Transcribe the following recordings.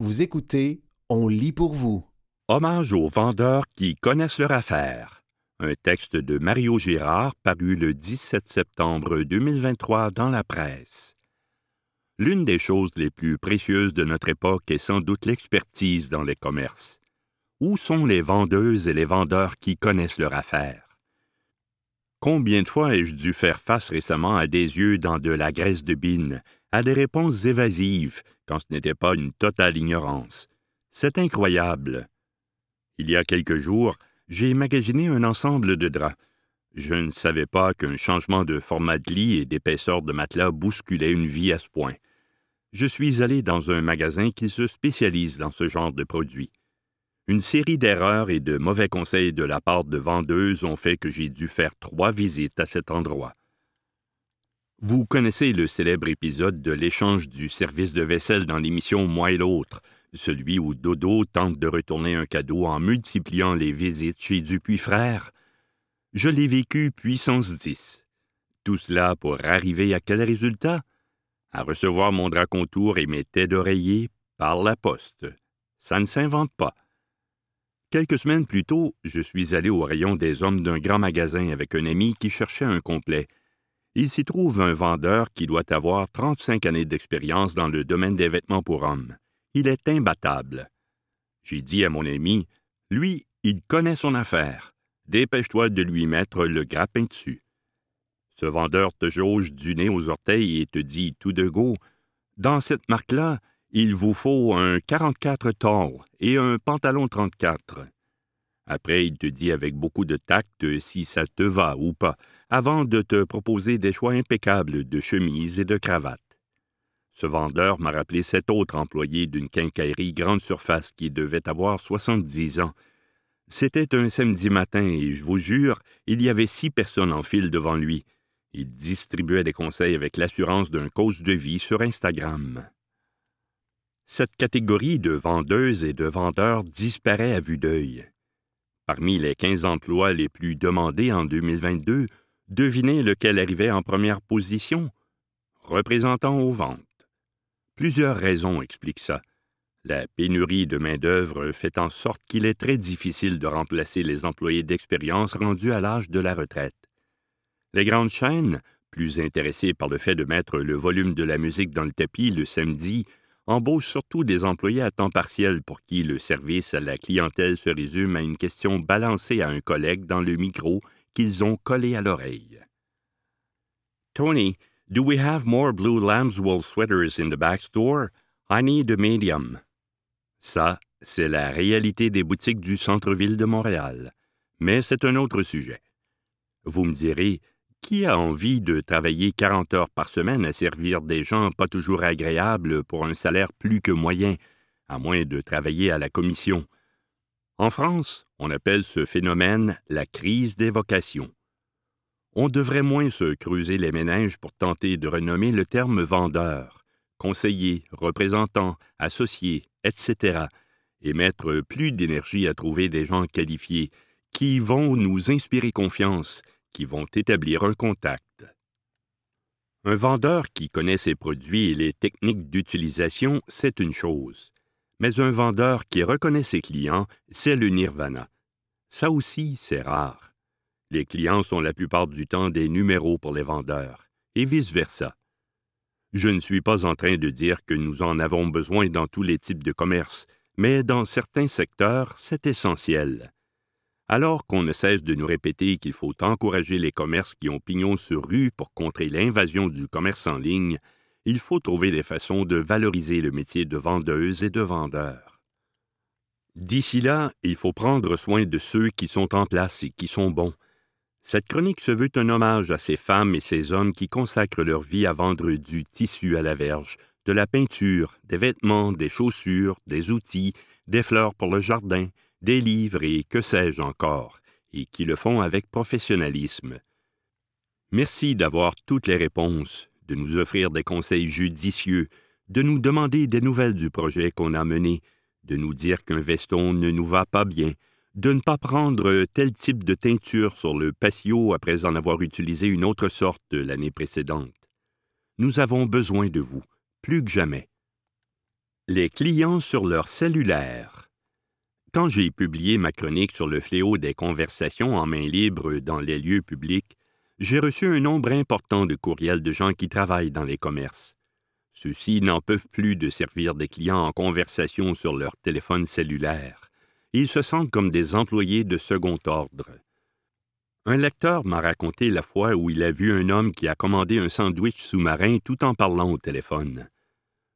Vous écoutez On lit pour vous. Hommage aux vendeurs qui connaissent leur affaire. Un texte de Mario Girard paru le 17 septembre 2023 dans la presse. L'une des choses les plus précieuses de notre époque est sans doute l'expertise dans les commerces. Où sont les vendeuses et les vendeurs qui connaissent leur affaire? Combien de fois ai-je dû faire face récemment à des yeux dans de la graisse de bine, à des réponses évasives, quand ce n'était pas une totale ignorance. C'est incroyable. Il y a quelques jours, j'ai magasiné un ensemble de draps. Je ne savais pas qu'un changement de format de lit et d'épaisseur de matelas bousculait une vie à ce point. Je suis allé dans un magasin qui se spécialise dans ce genre de produits. Une série d'erreurs et de mauvais conseils de la part de vendeuses ont fait que j'ai dû faire trois visites à cet endroit. Vous connaissez le célèbre épisode de l'échange du service de vaisselle dans l'émission Moi et l'autre, celui où Dodo tente de retourner un cadeau en multipliant les visites chez Dupuis Frères. Je l'ai vécu puissance 10. Tout cela pour arriver à quel résultat? à recevoir mon drap contour et mes têtes d'oreiller par la poste. Ça ne s'invente pas. Quelques semaines plus tôt, je suis allé au rayon des hommes d'un grand magasin avec un ami qui cherchait un complet. Il s'y trouve un vendeur qui doit avoir 35 années d'expérience dans le domaine des vêtements pour hommes. Il est imbattable. J'ai dit à mon ami, lui, il connaît son affaire. Dépêche-toi de lui mettre le grappin dessus. Ce vendeur te jauge du nez aux orteils et te dit tout de go Dans cette marque-là, il vous faut un 44 tall et un pantalon 34. Après, il te dit avec beaucoup de tact si ça te va ou pas, avant de te proposer des choix impeccables de chemises et de cravates. Ce vendeur m'a rappelé cet autre employé d'une quincaillerie grande surface qui devait avoir soixante-dix ans. C'était un samedi matin et je vous jure, il y avait six personnes en file devant lui, il distribuait des conseils avec l'assurance d'un coach de vie sur Instagram. Cette catégorie de vendeuses et de vendeurs disparaît à vue d'œil. Parmi les 15 emplois les plus demandés en 2022, devinez lequel arrivait en première position? Représentant aux ventes. Plusieurs raisons expliquent ça. La pénurie de main-d'œuvre fait en sorte qu'il est très difficile de remplacer les employés d'expérience rendus à l'âge de la retraite. Les grandes chaînes, plus intéressées par le fait de mettre le volume de la musique dans le tapis le samedi, embauchent surtout des employés à temps partiel pour qui le service à la clientèle se résume à une question balancée à un collègue dans le micro qu'ils ont collé à l'oreille. Tony, do we have more blue lamb's wool sweaters in the back store? I need a medium. Ça, c'est la réalité des boutiques du centre-ville de Montréal. Mais c'est un autre sujet. Vous me direz, qui a envie de travailler 40 heures par semaine à servir des gens pas toujours agréables pour un salaire plus que moyen, à moins de travailler à la commission? En France, on appelle ce phénomène la crise des vocations. On devrait moins se creuser les méninges pour tenter de renommer le terme vendeur, conseiller, représentant, associé, etc., et mettre plus d'énergie à trouver des gens qualifiés qui vont nous inspirer confiance qui vont établir un contact. Un vendeur qui connaît ses produits et les techniques d'utilisation, c'est une chose. Mais un vendeur qui reconnaît ses clients, c'est le nirvana. Ça aussi, c'est rare. Les clients sont la plupart du temps des numéros pour les vendeurs, et vice-versa. Je ne suis pas en train de dire que nous en avons besoin dans tous les types de commerce, mais dans certains secteurs, c'est essentiel. Alors qu'on ne cesse de nous répéter qu'il faut encourager les commerces qui ont pignon sur rue pour contrer l'invasion du commerce en ligne, il faut trouver des façons de valoriser le métier de vendeuse et de vendeur. D'ici là, il faut prendre soin de ceux qui sont en place et qui sont bons. Cette chronique se veut un hommage à ces femmes et ces hommes qui consacrent leur vie à vendre du tissu à la verge, de la peinture, des vêtements, des chaussures, des outils, des fleurs pour le jardin, des livres et que sais-je encore, et qui le font avec professionnalisme. Merci d'avoir toutes les réponses, de nous offrir des conseils judicieux, de nous demander des nouvelles du projet qu'on a mené, de nous dire qu'un veston ne nous va pas bien, de ne pas prendre tel type de teinture sur le patio après en avoir utilisé une autre sorte l'année précédente. Nous avons besoin de vous, plus que jamais. Les clients sur leur cellulaire. Quand j'ai publié ma chronique sur le fléau des conversations en main libre dans les lieux publics, j'ai reçu un nombre important de courriels de gens qui travaillent dans les commerces. Ceux-ci n'en peuvent plus de servir des clients en conversation sur leur téléphone cellulaire. Ils se sentent comme des employés de second ordre. Un lecteur m'a raconté la fois où il a vu un homme qui a commandé un sandwich sous-marin tout en parlant au téléphone.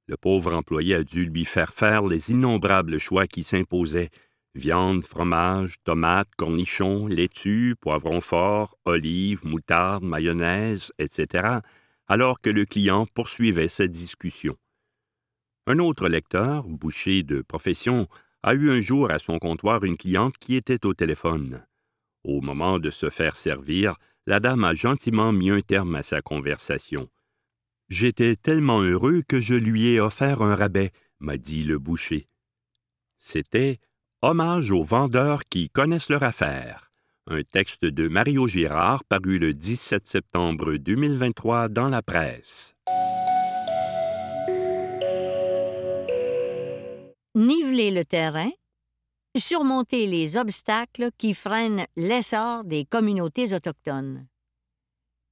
Le pauvre employé a dû lui faire faire les innombrables choix qui s'imposaient viande, fromage, tomates, cornichons, laitue, poivrons forts, olives, moutarde, mayonnaise, etc., alors que le client poursuivait sa discussion. Un autre lecteur, boucher de profession, a eu un jour à son comptoir une cliente qui était au téléphone. Au moment de se faire servir, la dame a gentiment mis un terme à sa conversation. J'étais tellement heureux que je lui ai offert un rabais, m'a dit le boucher. C'était Hommage aux vendeurs qui connaissent leur affaire. Un texte de Mario Girard paru le 17 septembre 2023 dans la presse. Niveler le terrain, surmonter les obstacles qui freinent l'essor des communautés autochtones.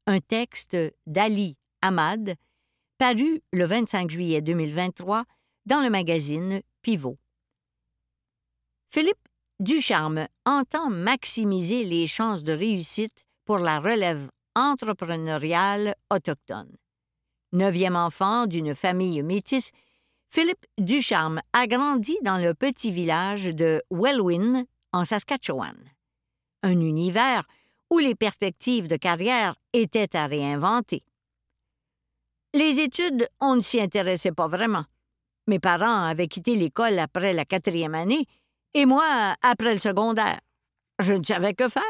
Un texte d'Ali Ahmad, paru le 25 juillet 2023 dans le magazine Pivot. Philippe Ducharme entend maximiser les chances de réussite pour la relève entrepreneuriale autochtone. Neuvième enfant d'une famille métisse, Philippe Ducharme a grandi dans le petit village de Wellwyn, en Saskatchewan. Un univers où les perspectives de carrière étaient à réinventer. Les études, on ne s'y intéressait pas vraiment. Mes parents avaient quitté l'école après la quatrième année et moi après le secondaire. Je ne savais que faire.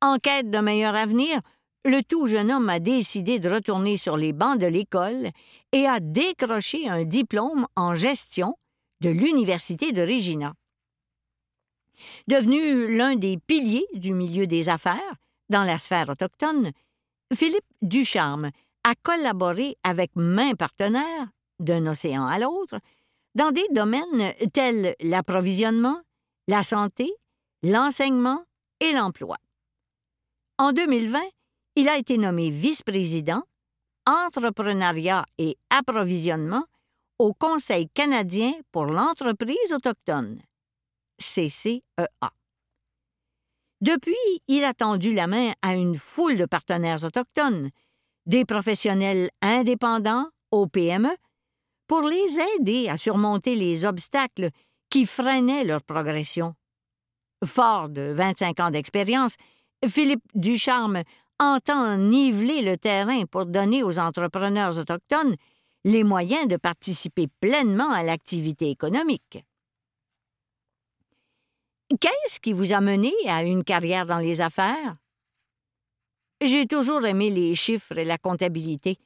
En quête d'un meilleur avenir, le tout jeune homme a décidé de retourner sur les bancs de l'école et a décroché un diplôme en gestion de l'Université de Regina. Devenu l'un des piliers du milieu des affaires dans la sphère autochtone, Philippe Ducharme a collaboré avec main partenaires, d'un océan à l'autre, dans des domaines tels l'approvisionnement, la santé, l'enseignement et l'emploi. En 2020, il a été nommé vice-président entrepreneuriat et approvisionnement au Conseil canadien pour l'entreprise autochtone, CCEA. Depuis, il a tendu la main à une foule de partenaires autochtones, des professionnels indépendants aux PME, pour les aider à surmonter les obstacles qui freinaient leur progression. Fort de 25 ans d'expérience, Philippe Ducharme entend niveler le terrain pour donner aux entrepreneurs autochtones les moyens de participer pleinement à l'activité économique. Qu'est-ce qui vous a mené à une carrière dans les affaires? J'ai toujours aimé les chiffres et la comptabilité.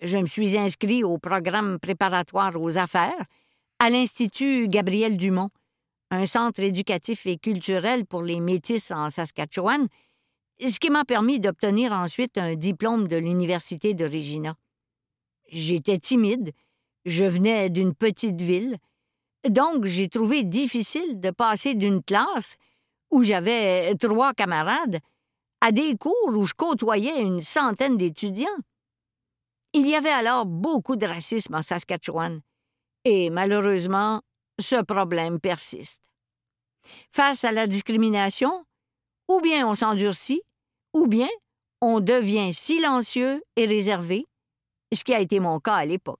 Je me suis inscrit au programme préparatoire aux affaires à l'Institut Gabriel Dumont, un centre éducatif et culturel pour les métis en Saskatchewan, ce qui m'a permis d'obtenir ensuite un diplôme de l'Université de Regina. J'étais timide, je venais d'une petite ville, donc j'ai trouvé difficile de passer d'une classe où j'avais trois camarades à des cours où je côtoyais une centaine d'étudiants. Il y avait alors beaucoup de racisme en Saskatchewan, et malheureusement, ce problème persiste. Face à la discrimination, ou bien on s'endurcit, ou bien on devient silencieux et réservé, ce qui a été mon cas à l'époque.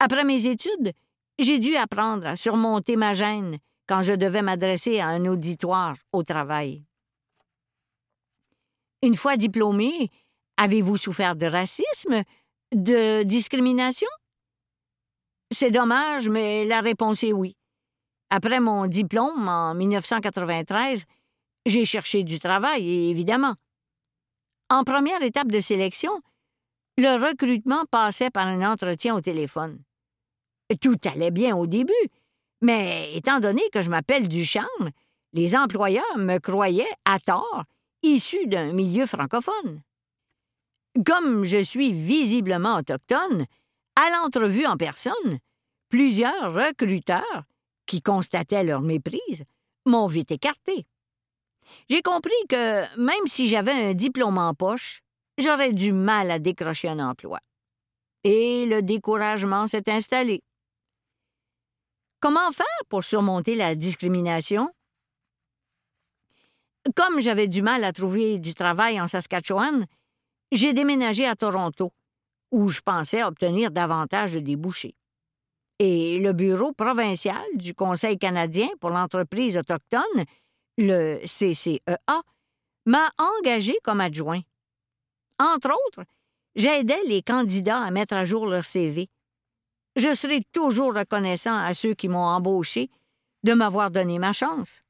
Après mes études, j'ai dû apprendre à surmonter ma gêne quand je devais m'adresser à un auditoire au travail. Une fois diplômé, avez-vous souffert de racisme, de discrimination? C'est dommage, mais la réponse est oui. Après mon diplôme en 1993, j'ai cherché du travail, évidemment. En première étape de sélection, le recrutement passait par un entretien au téléphone. Tout allait bien au début, mais étant donné que je m'appelle Ducharme, les employeurs me croyaient, à tort, issu d'un milieu francophone. Comme je suis visiblement autochtone, à l'entrevue en personne, plusieurs recruteurs, qui constataient leur méprise, m'ont vite écarté. J'ai compris que, même si j'avais un diplôme en poche, j'aurais du mal à décrocher un emploi. Et le découragement s'est installé. Comment faire pour surmonter la discrimination? Comme j'avais du mal à trouver du travail en Saskatchewan, j'ai déménagé à Toronto, où je pensais obtenir davantage de débouchés. Et le bureau provincial du Conseil canadien pour l'entreprise autochtone, le CCEA, m'a engagé comme adjoint. Entre autres, j'aidais les candidats à mettre à jour leur CV. Je serai toujours reconnaissant à ceux qui m'ont embauché de m'avoir donné ma chance.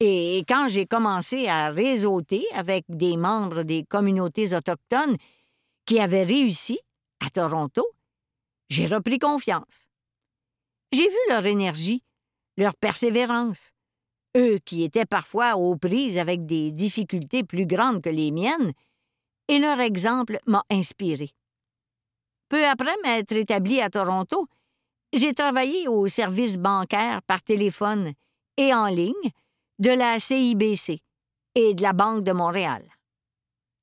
Et quand j'ai commencé à réseauter avec des membres des communautés autochtones qui avaient réussi à Toronto, j'ai repris confiance. J'ai vu leur énergie, leur persévérance, eux qui étaient parfois aux prises avec des difficultés plus grandes que les miennes, et leur exemple m'a inspiré. Peu après m'être établi à Toronto, j'ai travaillé au service bancaire par téléphone et en ligne de la CIBC et de la Banque de Montréal.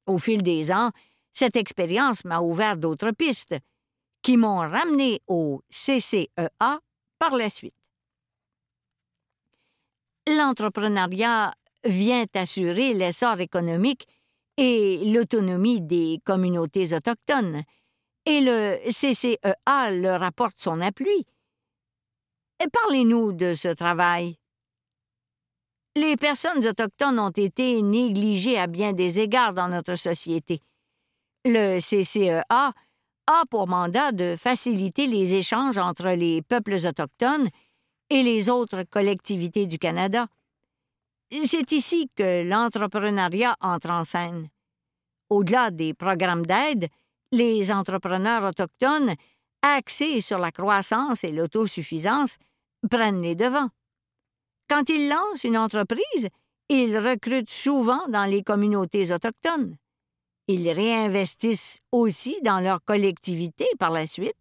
Au fil des ans, cette expérience m'a ouvert d'autres pistes qui m'ont ramené au CCEA par la suite. L'entrepreneuriat vient assurer l'essor économique et l'autonomie des communautés autochtones, et le CCEA leur apporte son appui. Parlez-nous de ce travail. Les personnes autochtones ont été négligées à bien des égards dans notre société. Le CCEA a pour mandat de faciliter les échanges entre les peuples autochtones et les autres collectivités du Canada. C'est ici que l'entrepreneuriat entre en scène. Au-delà des programmes d'aide, les entrepreneurs autochtones, axés sur la croissance et l'autosuffisance, prennent les devants. Quand ils lancent une entreprise, ils recrutent souvent dans les communautés autochtones. Ils réinvestissent aussi dans leur collectivité par la suite,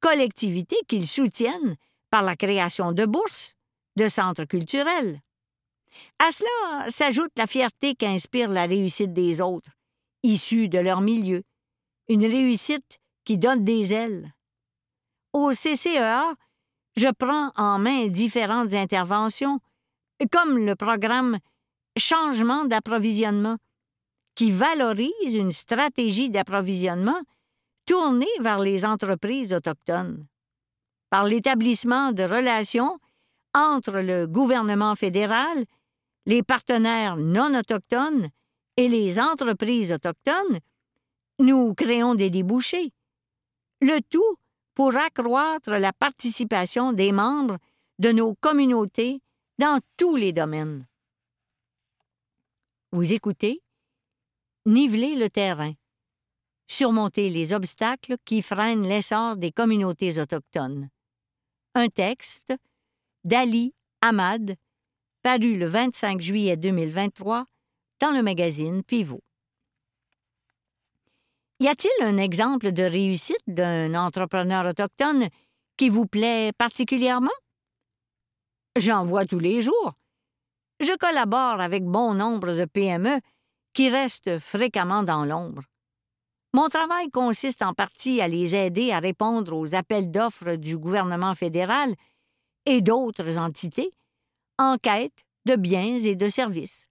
collectivité qu'ils soutiennent par la création de bourses, de centres culturels. À cela s'ajoute la fierté qu'inspire la réussite des autres, issus de leur milieu, une réussite qui donne des ailes. Au CCEA, je prends en main différentes interventions, comme le programme Changement d'approvisionnement, qui valorise une stratégie d'approvisionnement tournée vers les entreprises autochtones. Par l'établissement de relations entre le gouvernement fédéral, les partenaires non autochtones et les entreprises autochtones, nous créons des débouchés. Le tout pour accroître la participation des membres de nos communautés dans tous les domaines. Vous écoutez Niveler le terrain. Surmonter les obstacles qui freinent l'essor des communautés autochtones. Un texte d'Ali Ahmad, paru le 25 juillet 2023 dans le magazine Pivot. Y a-t-il un exemple de réussite d'un entrepreneur autochtone qui vous plaît particulièrement? J'en vois tous les jours. Je collabore avec bon nombre de PME qui restent fréquemment dans l'ombre. Mon travail consiste en partie à les aider à répondre aux appels d'offres du gouvernement fédéral et d'autres entités en quête de biens et de services.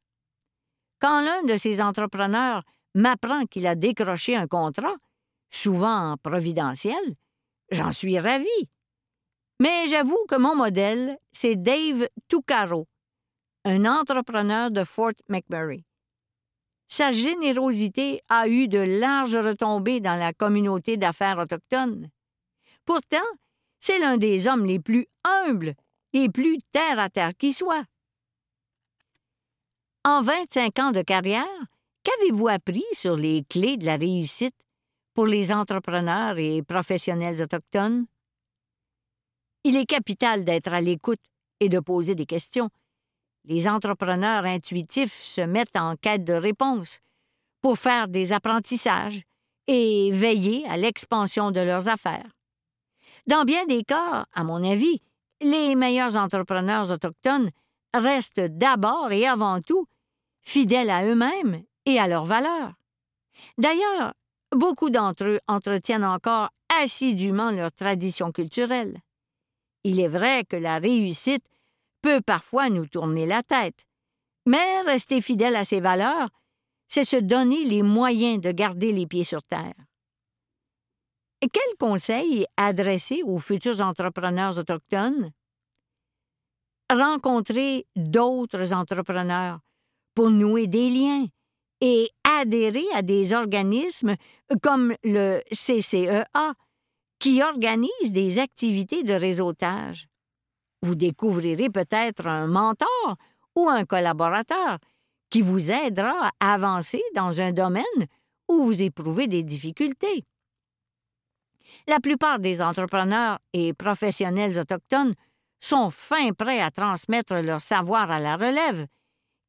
Quand l'un de ces entrepreneurs m'apprend qu'il a décroché un contrat, souvent providentiel, j'en suis ravi. Mais j'avoue que mon modèle, c'est Dave Tucaro, un entrepreneur de Fort McMurray. Sa générosité a eu de larges retombées dans la communauté d'affaires autochtone. Pourtant, c'est l'un des hommes les plus humbles, les plus terre à terre qui soit. En 25 ans de carrière, Qu'avez-vous appris sur les clés de la réussite pour les entrepreneurs et professionnels autochtones? Il est capital d'être à l'écoute et de poser des questions. Les entrepreneurs intuitifs se mettent en quête de réponses pour faire des apprentissages et veiller à l'expansion de leurs affaires. Dans bien des cas, à mon avis, les meilleurs entrepreneurs autochtones restent d'abord et avant tout fidèles à eux-mêmes et à leurs valeurs. D'ailleurs, beaucoup d'entre eux entretiennent encore assidûment leur tradition culturelle. Il est vrai que la réussite peut parfois nous tourner la tête, mais rester fidèle à ses valeurs, c'est se donner les moyens de garder les pieds sur terre. Quels conseils adresser aux futurs entrepreneurs autochtones? Rencontrer d'autres entrepreneurs pour nouer des liens et adhérer à des organismes comme le CCEA, qui organise des activités de réseautage. Vous découvrirez peut-être un mentor ou un collaborateur qui vous aidera à avancer dans un domaine où vous éprouvez des difficultés. La plupart des entrepreneurs et professionnels autochtones sont fin prêts à transmettre leur savoir à la relève,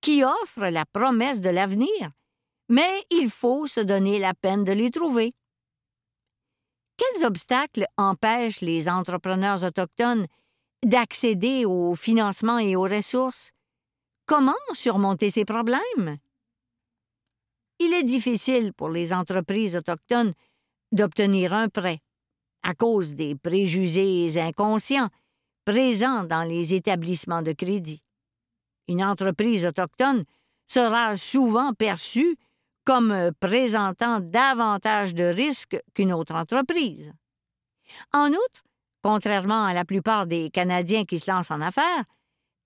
qui offre la promesse de l'avenir, mais il faut se donner la peine de les trouver. Quels obstacles empêchent les entrepreneurs autochtones d'accéder au financement et aux ressources? Comment surmonter ces problèmes? Il est difficile pour les entreprises autochtones d'obtenir un prêt à cause des préjugés inconscients présents dans les établissements de crédit. Une entreprise autochtone sera souvent perçue comme présentant davantage de risques qu'une autre entreprise. En outre, contrairement à la plupart des Canadiens qui se lancent en affaires,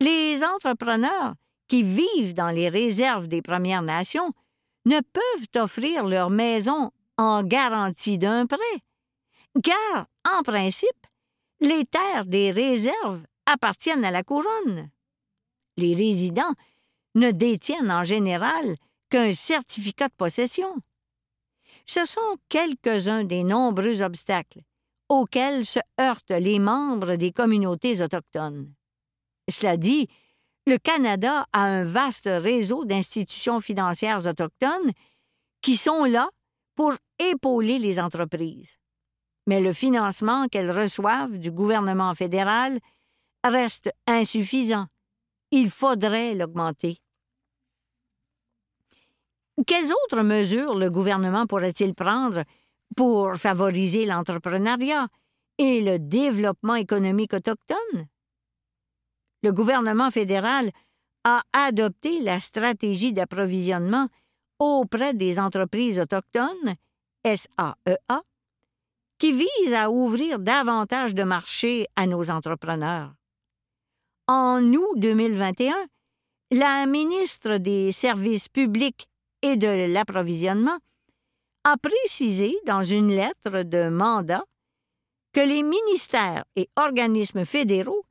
les entrepreneurs qui vivent dans les réserves des Premières Nations ne peuvent offrir leur maison en garantie d'un prêt, car, en principe, les terres des réserves appartiennent à la couronne. Les résidents ne détiennent en général qu'un certificat de possession. Ce sont quelques-uns des nombreux obstacles auxquels se heurtent les membres des communautés autochtones. Cela dit, le Canada a un vaste réseau d'institutions financières autochtones qui sont là pour épauler les entreprises. Mais le financement qu'elles reçoivent du gouvernement fédéral reste insuffisant. Il faudrait l'augmenter. Quelles autres mesures le gouvernement pourrait-il prendre pour favoriser l'entrepreneuriat et le développement économique autochtone? Le gouvernement fédéral a adopté la stratégie d'approvisionnement auprès des entreprises autochtones, SAEA, e qui vise à ouvrir davantage de marchés à nos entrepreneurs. En août 2021, la ministre des Services publics et de l'approvisionnement, a précisé dans une lettre de mandat que les ministères et organismes fédéraux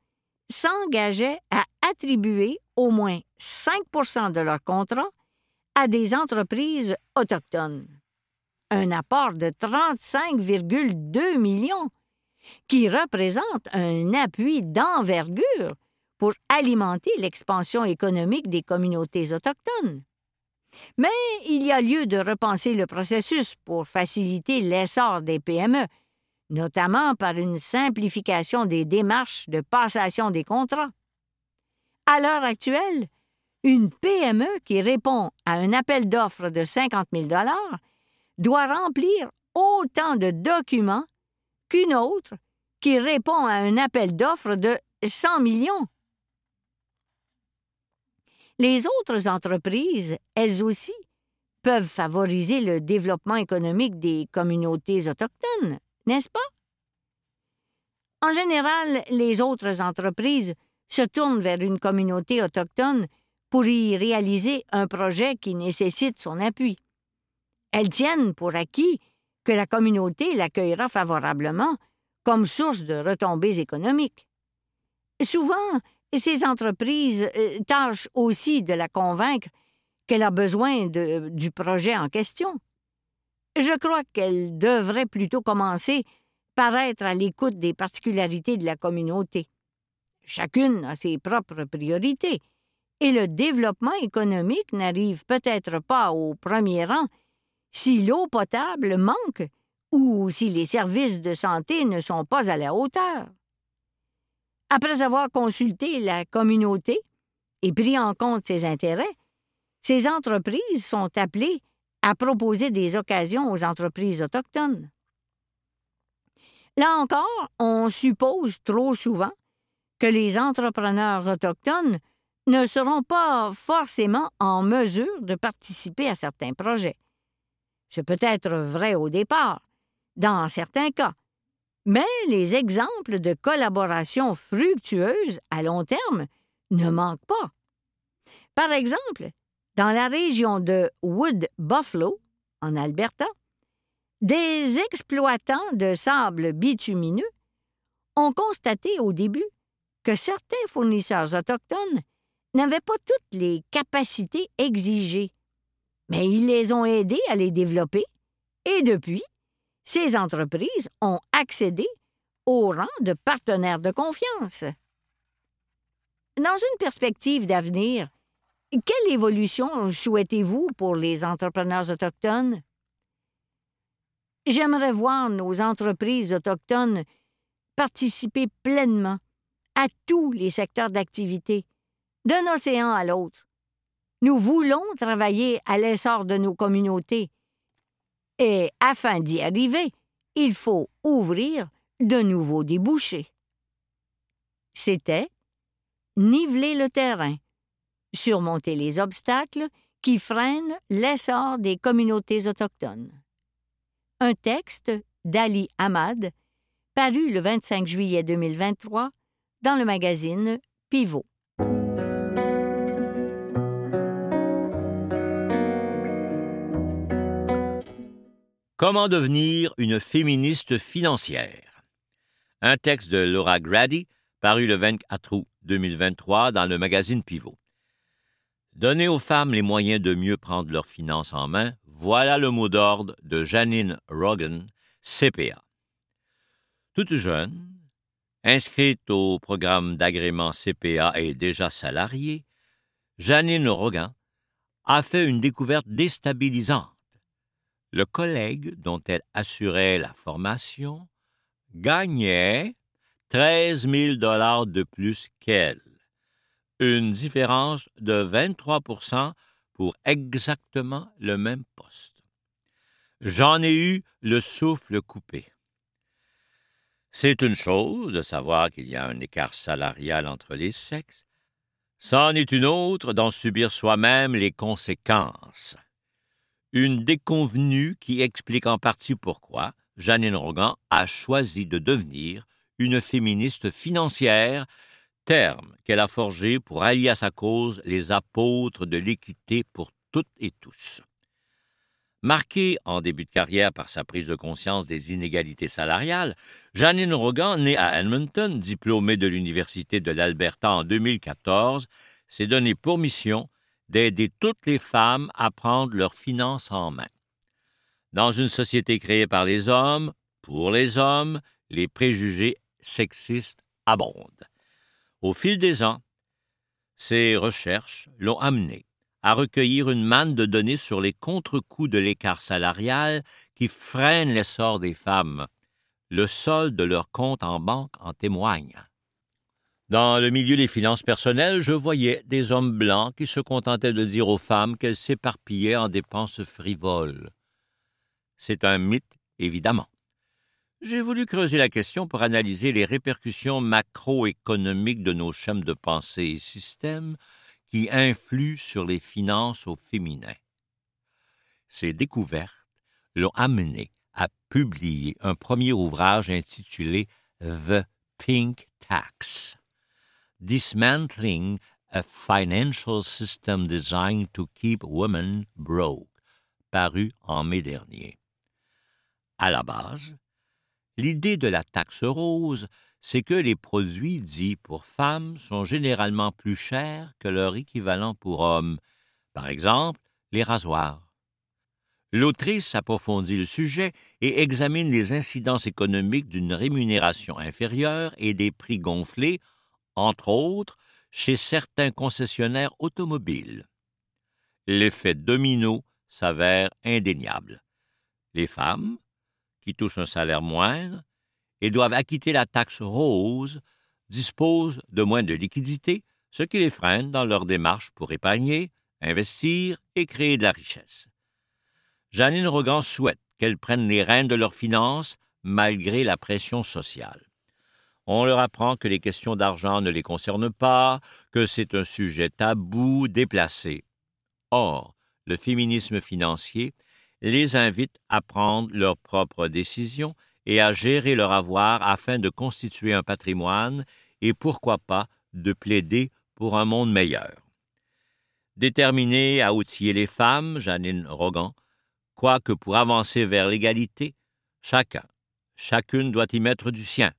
s'engageaient à attribuer au moins 5% de leurs contrats à des entreprises autochtones. Un apport de 35,2 millions, qui représente un appui d'envergure pour alimenter l'expansion économique des communautés autochtones. Mais il y a lieu de repenser le processus pour faciliter l'essor des PME, notamment par une simplification des démarches de passation des contrats. À l'heure actuelle, une PME qui répond à un appel d'offres de 50 000 doit remplir autant de documents qu'une autre qui répond à un appel d'offres de 100 millions. Les autres entreprises, elles aussi, peuvent favoriser le développement économique des communautés autochtones, n'est-ce pas? En général, les autres entreprises se tournent vers une communauté autochtone pour y réaliser un projet qui nécessite son appui. Elles tiennent pour acquis que la communauté l'accueillera favorablement comme source de retombées économiques. Souvent, ces entreprises euh, tâchent aussi de la convaincre qu'elle a besoin du projet en question. Je crois qu'elle devrait plutôt commencer par être à l'écoute des particularités de la communauté. Chacune a ses propres priorités, et le développement économique n'arrive peut-être pas au premier rang si l'eau potable manque ou si les services de santé ne sont pas à la hauteur. Après avoir consulté la communauté et pris en compte ses intérêts, ces entreprises sont appelées à proposer des occasions aux entreprises autochtones. Là encore, on suppose trop souvent que les entrepreneurs autochtones ne seront pas forcément en mesure de participer à certains projets. C'est peut être vrai au départ, dans certains cas, mais les exemples de collaboration fructueuse à long terme ne manquent pas. Par exemple, dans la région de Wood Buffalo, en Alberta, des exploitants de sable bitumineux ont constaté au début que certains fournisseurs autochtones n'avaient pas toutes les capacités exigées, mais ils les ont aidés à les développer et depuis, ces entreprises ont accédé au rang de partenaires de confiance. Dans une perspective d'avenir, quelle évolution souhaitez-vous pour les entrepreneurs autochtones? J'aimerais voir nos entreprises autochtones participer pleinement à tous les secteurs d'activité, d'un océan à l'autre. Nous voulons travailler à l'essor de nos communautés. Et afin d'y arriver, il faut ouvrir de nouveaux débouchés. C'était niveler le terrain, surmonter les obstacles qui freinent l'essor des communautés autochtones. Un texte d'Ali Ahmad, paru le 25 juillet 2023 dans le magazine Pivot. Comment devenir une féministe financière? Un texte de Laura Grady, paru le 24 août 2023 dans le magazine Pivot. Donner aux femmes les moyens de mieux prendre leurs finances en main, voilà le mot d'ordre de Janine Rogan, CPA. Toute jeune, inscrite au programme d'agrément CPA et déjà salariée, Janine Rogan a fait une découverte déstabilisante le collègue dont elle assurait la formation gagnait 13 000 dollars de plus qu'elle, une différence de 23% pour exactement le même poste. J'en ai eu le souffle coupé. C'est une chose de savoir qu'il y a un écart salarial entre les sexes, c'en est une autre d'en subir soi-même les conséquences une déconvenue qui explique en partie pourquoi Janine Rogan a choisi de devenir une féministe financière, terme qu'elle a forgé pour allier à sa cause les apôtres de l'équité pour toutes et tous. Marquée en début de carrière par sa prise de conscience des inégalités salariales, Janine Rogan, née à Edmonton, diplômée de l'Université de l'Alberta en 2014, s'est donnée pour mission d'aider toutes les femmes à prendre leurs finances en main. Dans une société créée par les hommes, pour les hommes, les préjugés sexistes abondent. Au fil des ans, ces recherches l'ont amené à recueillir une manne de données sur les contre-coups de l'écart salarial qui freine l'essor des femmes. Le solde de leur compte en banque en témoigne. Dans le milieu des finances personnelles, je voyais des hommes blancs qui se contentaient de dire aux femmes qu'elles s'éparpillaient en dépenses frivoles. C'est un mythe, évidemment. J'ai voulu creuser la question pour analyser les répercussions macroéconomiques de nos schèmes de pensée et systèmes qui influent sur les finances au féminin. Ces découvertes l'ont amené à publier un premier ouvrage intitulé The Pink Tax Dismantling a Financial System Designed to Keep Women Broke, paru en mai dernier. À la base, l'idée de la taxe rose, c'est que les produits dits pour femmes sont généralement plus chers que leur équivalent pour hommes, par exemple les rasoirs. L'autrice approfondit le sujet et examine les incidences économiques d'une rémunération inférieure et des prix gonflés entre autres chez certains concessionnaires automobiles. L'effet domino s'avère indéniable. Les femmes, qui touchent un salaire moindre et doivent acquitter la taxe rose, disposent de moins de liquidités, ce qui les freine dans leur démarche pour épargner, investir et créer de la richesse. Janine Rogan souhaite qu'elles prennent les rênes de leurs finances malgré la pression sociale. On leur apprend que les questions d'argent ne les concernent pas, que c'est un sujet tabou, déplacé. Or, le féminisme financier les invite à prendre leurs propres décisions et à gérer leur avoir afin de constituer un patrimoine et pourquoi pas de plaider pour un monde meilleur. Déterminée à outiller les femmes, Janine Rogan, quoique pour avancer vers l'égalité, chacun, chacune doit y mettre du sien.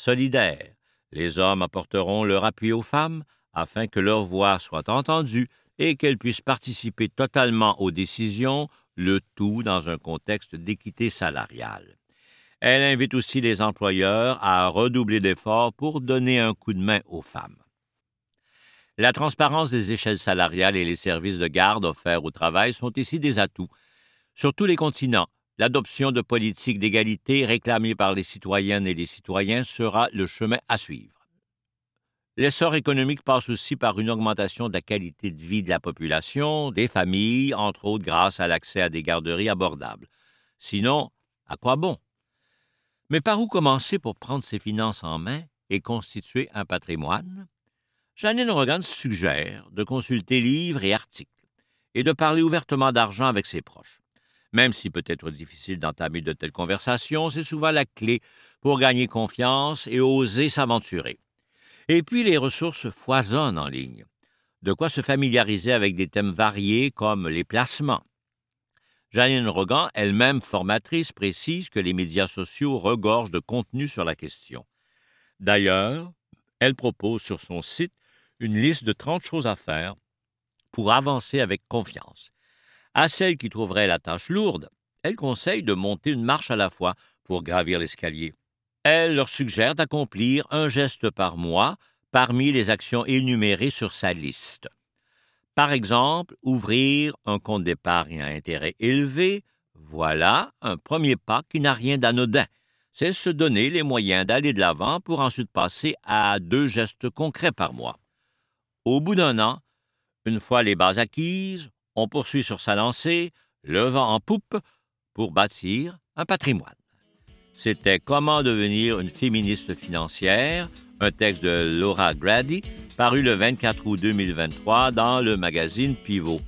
Solidaire, les hommes apporteront leur appui aux femmes afin que leur voix soit entendue et qu'elles puissent participer totalement aux décisions, le tout dans un contexte d'équité salariale. Elle invite aussi les employeurs à redoubler d'efforts pour donner un coup de main aux femmes. La transparence des échelles salariales et les services de garde offerts au travail sont ici des atouts. Sur tous les continents, l'adoption de politiques d'égalité réclamées par les citoyennes et les citoyens sera le chemin à suivre. L'essor économique passe aussi par une augmentation de la qualité de vie de la population, des familles, entre autres grâce à l'accès à des garderies abordables. Sinon, à quoi bon? Mais par où commencer pour prendre ses finances en main et constituer un patrimoine? Janine Rogan suggère de consulter livres et articles et de parler ouvertement d'argent avec ses proches. Même si peut-être difficile d'entamer de telles conversations, c'est souvent la clé pour gagner confiance et oser s'aventurer. Et puis les ressources foisonnent en ligne. De quoi se familiariser avec des thèmes variés comme les placements. Janine Rogan, elle-même formatrice, précise que les médias sociaux regorgent de contenu sur la question. D'ailleurs, elle propose sur son site une liste de 30 choses à faire pour avancer avec confiance. À celles qui trouveraient la tâche lourde, elle conseille de monter une marche à la fois pour gravir l'escalier. Elle leur suggère d'accomplir un geste par mois parmi les actions énumérées sur sa liste. Par exemple, ouvrir un compte d'épargne à intérêt élevé, voilà un premier pas qui n'a rien d'anodin. C'est se donner les moyens d'aller de l'avant pour ensuite passer à deux gestes concrets par mois. Au bout d'un an, une fois les bases acquises, on poursuit sur sa lancée, levant en poupe pour bâtir un patrimoine. C'était Comment devenir une féministe financière, un texte de Laura Grady, paru le 24 août 2023 dans le magazine Pivot.